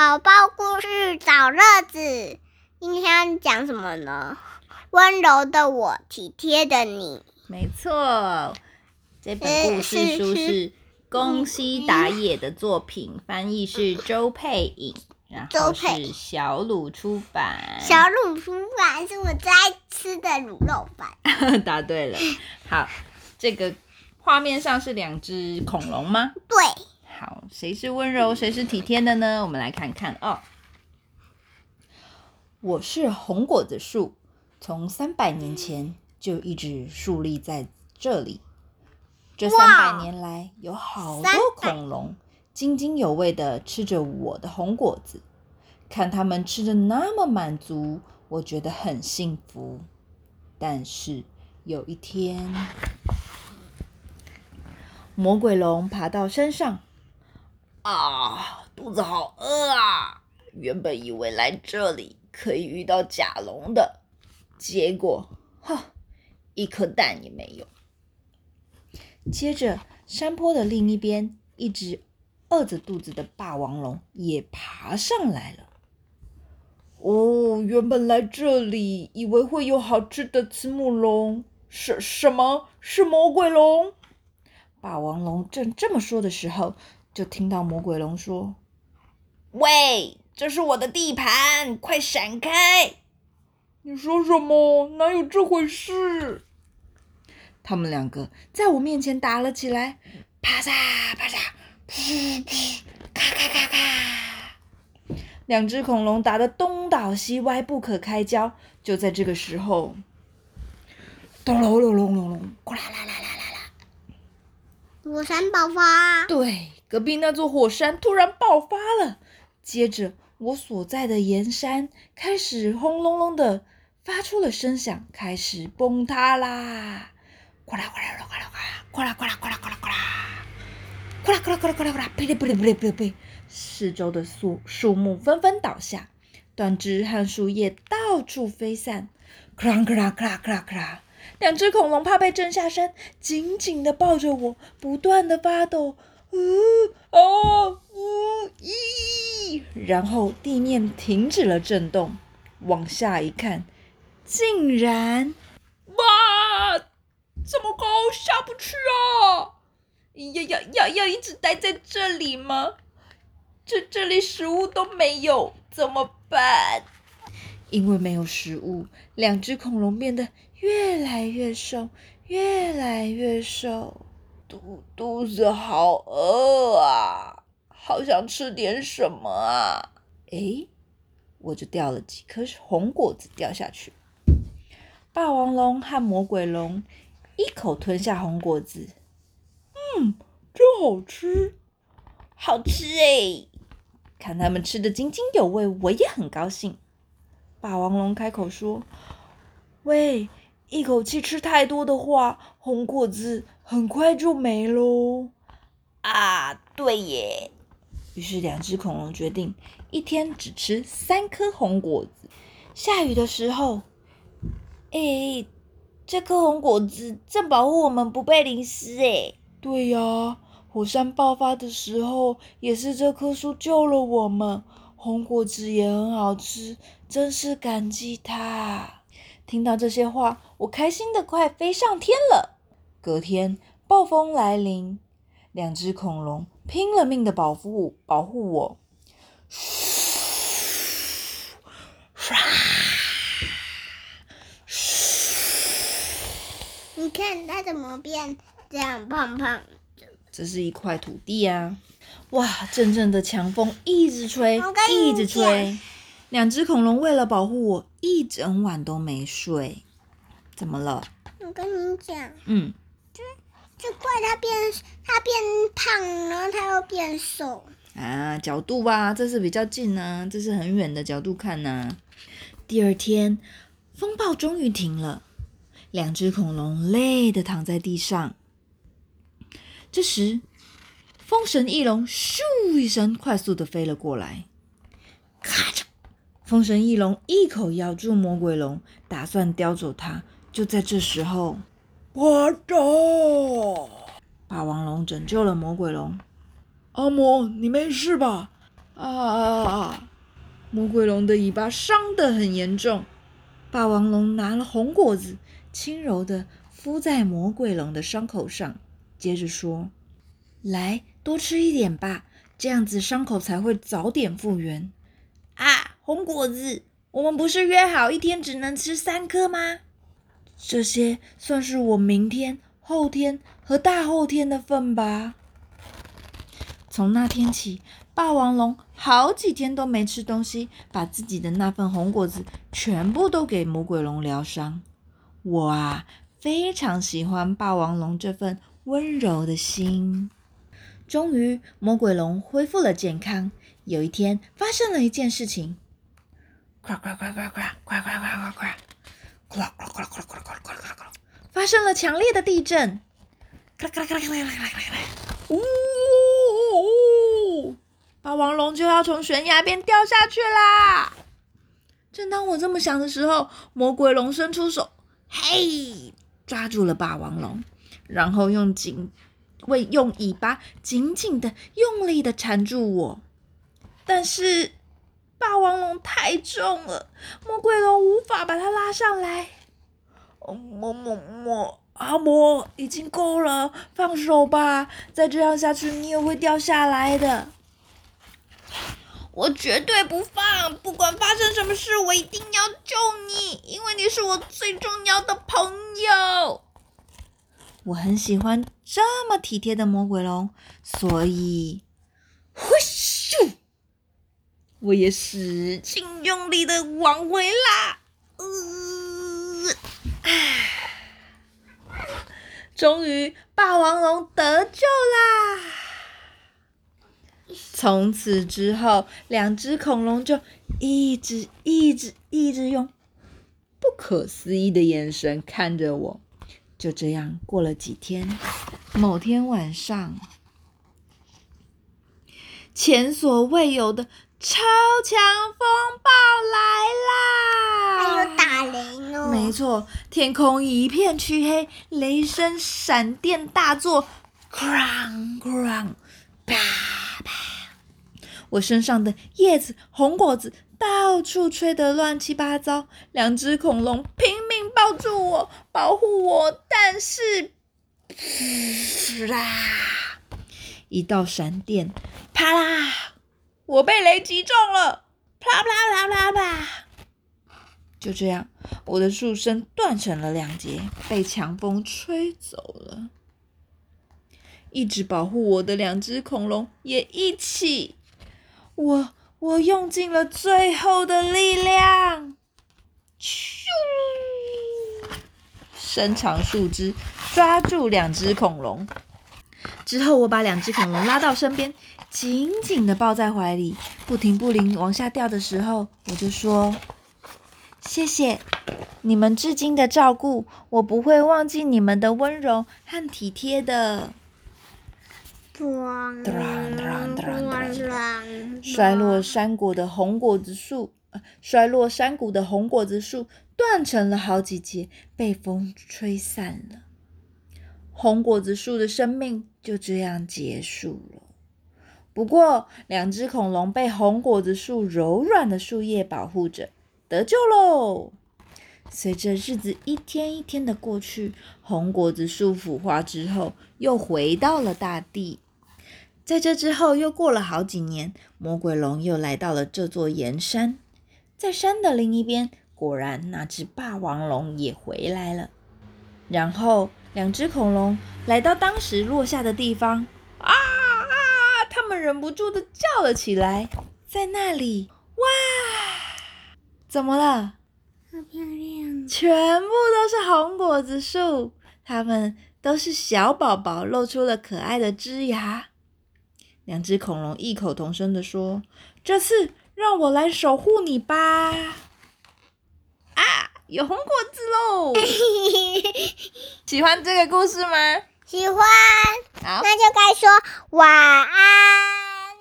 宝宝故事找乐子，今天讲什么呢？温柔的我，体贴的你。没错，这本故事书是宫西达也的作品，翻译是周佩颖，然后是小鲁出版。小鲁出版是我最爱吃的卤肉饭。答对了。好，这个画面上是两只恐龙吗？对。好，谁是温柔，谁是体贴的呢？我们来看看哦。我是红果子树，从三百年前就一直树立在这里。这三百年来，有好多恐龙津津有味的吃着我的红果子，看他们吃的那么满足，我觉得很幸福。但是有一天，魔鬼龙爬到山上。啊，肚子好饿啊！原本以为来这里可以遇到甲龙的，结果，哼，一颗蛋也没有。接着，山坡的另一边，一只饿着肚子的霸王龙也爬上来了。哦，原本来这里以为会有好吃的慈母龙，什什么是魔鬼龙？霸王龙正这么说的时候。就听到魔鬼龙说：“喂，这是我的地盘，快闪开！”你说什么？哪有这回事？他们两个在我面前打了起来，啪嚓啪嚓，噗噗，咔咔咔咔，两只恐龙打得东倒西歪，不可开交。就在这个时候，咚隆隆隆隆隆，哗啦啦啦啦，火山爆发！对。隔壁那座火山突然爆发了，接着我所在的岩山开始轰隆隆的发出了声响，开始崩塌啦！哗啦哗啦哗啦哗啦哗啦哗啦哗啦哗啦哗啦哗啦哗啦哗啦哗啦噼里啪啦噼里啪啦噼，四周的树树木纷纷倒下，断枝和树叶到处飞散，咔啦咔啦咔啦咔啦咔啦，两只恐龙怕被震下山，紧紧的抱着我，不断的发抖。呜哦呜咦！然后地面停止了震动，往下一看，竟然哇，这么高下不去啊！要要要要一直待在这里吗？这这里食物都没有，怎么办？因为没有食物，两只恐龙变得越来越瘦，越来越瘦。肚肚子好饿啊，好想吃点什么啊！哎，我就掉了几颗红果子掉下去。霸王龙和魔鬼龙一口吞下红果子，嗯，真好吃，好吃哎！看他们吃的津津有味，我也很高兴。霸王龙开口说：“喂。”一口气吃太多的话，红果子很快就没喽。啊，对耶。于是两只恐龙决定一天只吃三颗红果子。下雨的时候，哎，这颗红果子正保护我们不被淋湿。哎，对呀，火山爆发的时候也是这棵树救了我们。红果子也很好吃，真是感激它。听到这些话，我开心的快飞上天了。隔天，暴风来临，两只恐龙拼了命的保护保护我。你看它怎么变这样胖胖的？这是一块土地啊！哇，阵阵的强风一直吹，一直吹。两只恐龙为了保护我，一整晚都没睡。怎么了？我跟你讲，嗯，这这怪它变它变胖，然后它又变瘦啊，角度吧，这是比较近呢，这是很远的角度看呢。第二天，风暴终于停了，两只恐龙累的躺在地上。这时，风神翼龙咻一声快速的飞了过来，咔嚓。风神翼龙一口咬住魔鬼龙，打算叼走它。就在这时候，我走！霸王龙拯救了魔鬼龙。阿魔，你没事吧？啊！魔鬼龙的尾巴伤得很严重。霸王龙拿了红果子，轻柔的敷在魔鬼龙的伤口上，接着说：“来，多吃一点吧，这样子伤口才会早点复原。”啊，红果子，我们不是约好一天只能吃三颗吗？这些算是我明天、后天和大后天的份吧。从那天起，霸王龙好几天都没吃东西，把自己的那份红果子全部都给魔鬼龙疗伤。我啊，非常喜欢霸王龙这份温柔的心。终于，魔鬼龙恢复了健康。有一天，发生了一件事情。呱呱呱呱呱呱呱呱呱呱。咕啦咕啦咕啦咕啦咕啦咕啦！发生了强烈的地震，咔啦咔啦咔啦咔啦咔啦咔啦！呜呜！霸王龙就要从悬崖边掉下去啦！正当我这么想的时候，魔鬼龙伸出手，嘿，抓住了霸王龙，然后用紧会用尾巴紧紧的、用力的缠住我，但是。霸王龙太重了，魔鬼龙无法把它拉上来。么么么，阿魔已经够了，放手吧！再这样下去，你也会掉下来的。我绝对不放，不管发生什么事，我一定要救你，因为你是我最重要的朋友。我很喜欢这么体贴的魔鬼龙，所以，呼咻！我也使劲用力的往回拉，呃，终于霸王龙得救啦！从此之后，两只恐龙就一直、一直、一直用不可思议的眼神看着我。就这样过了几天，某天晚上，前所未有的。超强风暴来啦！还有打雷哦。没错，天空一片黢黑，雷声闪电大作！我身上的叶子、红果子到处吹得乱七八糟，两只恐龙拼命抱住我，保护我，但是，啦！一道闪电，啪啦！我被雷击中了，啪啪啪啪啪！就这样，我的树身断成了两截，被强风吹走了。一直保护我的两只恐龙也一起，我我用尽了最后的力量，咻！伸长树枝抓住两只恐龙，之后我把两只恐龙拉到身边。紧紧的抱在怀里，不停不灵往下掉的时候，我就说：“谢谢你们至今的照顾，我不会忘记你们的温柔和体贴的。”摔落山谷的红果子树，摔落山谷的红果子树断成了好几节，被风吹散了。红果子树的生命就这样结束了。不过，两只恐龙被红果子树柔软的树叶保护着，得救喽。随着日子一天一天的过去，红果子树腐化之后，又回到了大地。在这之后，又过了好几年，魔鬼龙又来到了这座岩山。在山的另一边，果然那只霸王龙也回来了。然后，两只恐龙来到当时落下的地方。啊啊！他们忍不住的叫了起来，在那里，哇，怎么了？好漂亮！全部都是红果子树，它们都是小宝宝，露出了可爱的枝芽。两只恐龙异口同声的说：“这次让我来守护你吧！”啊，有红果子喽！喜欢这个故事吗？喜欢。好，那就该说晚安。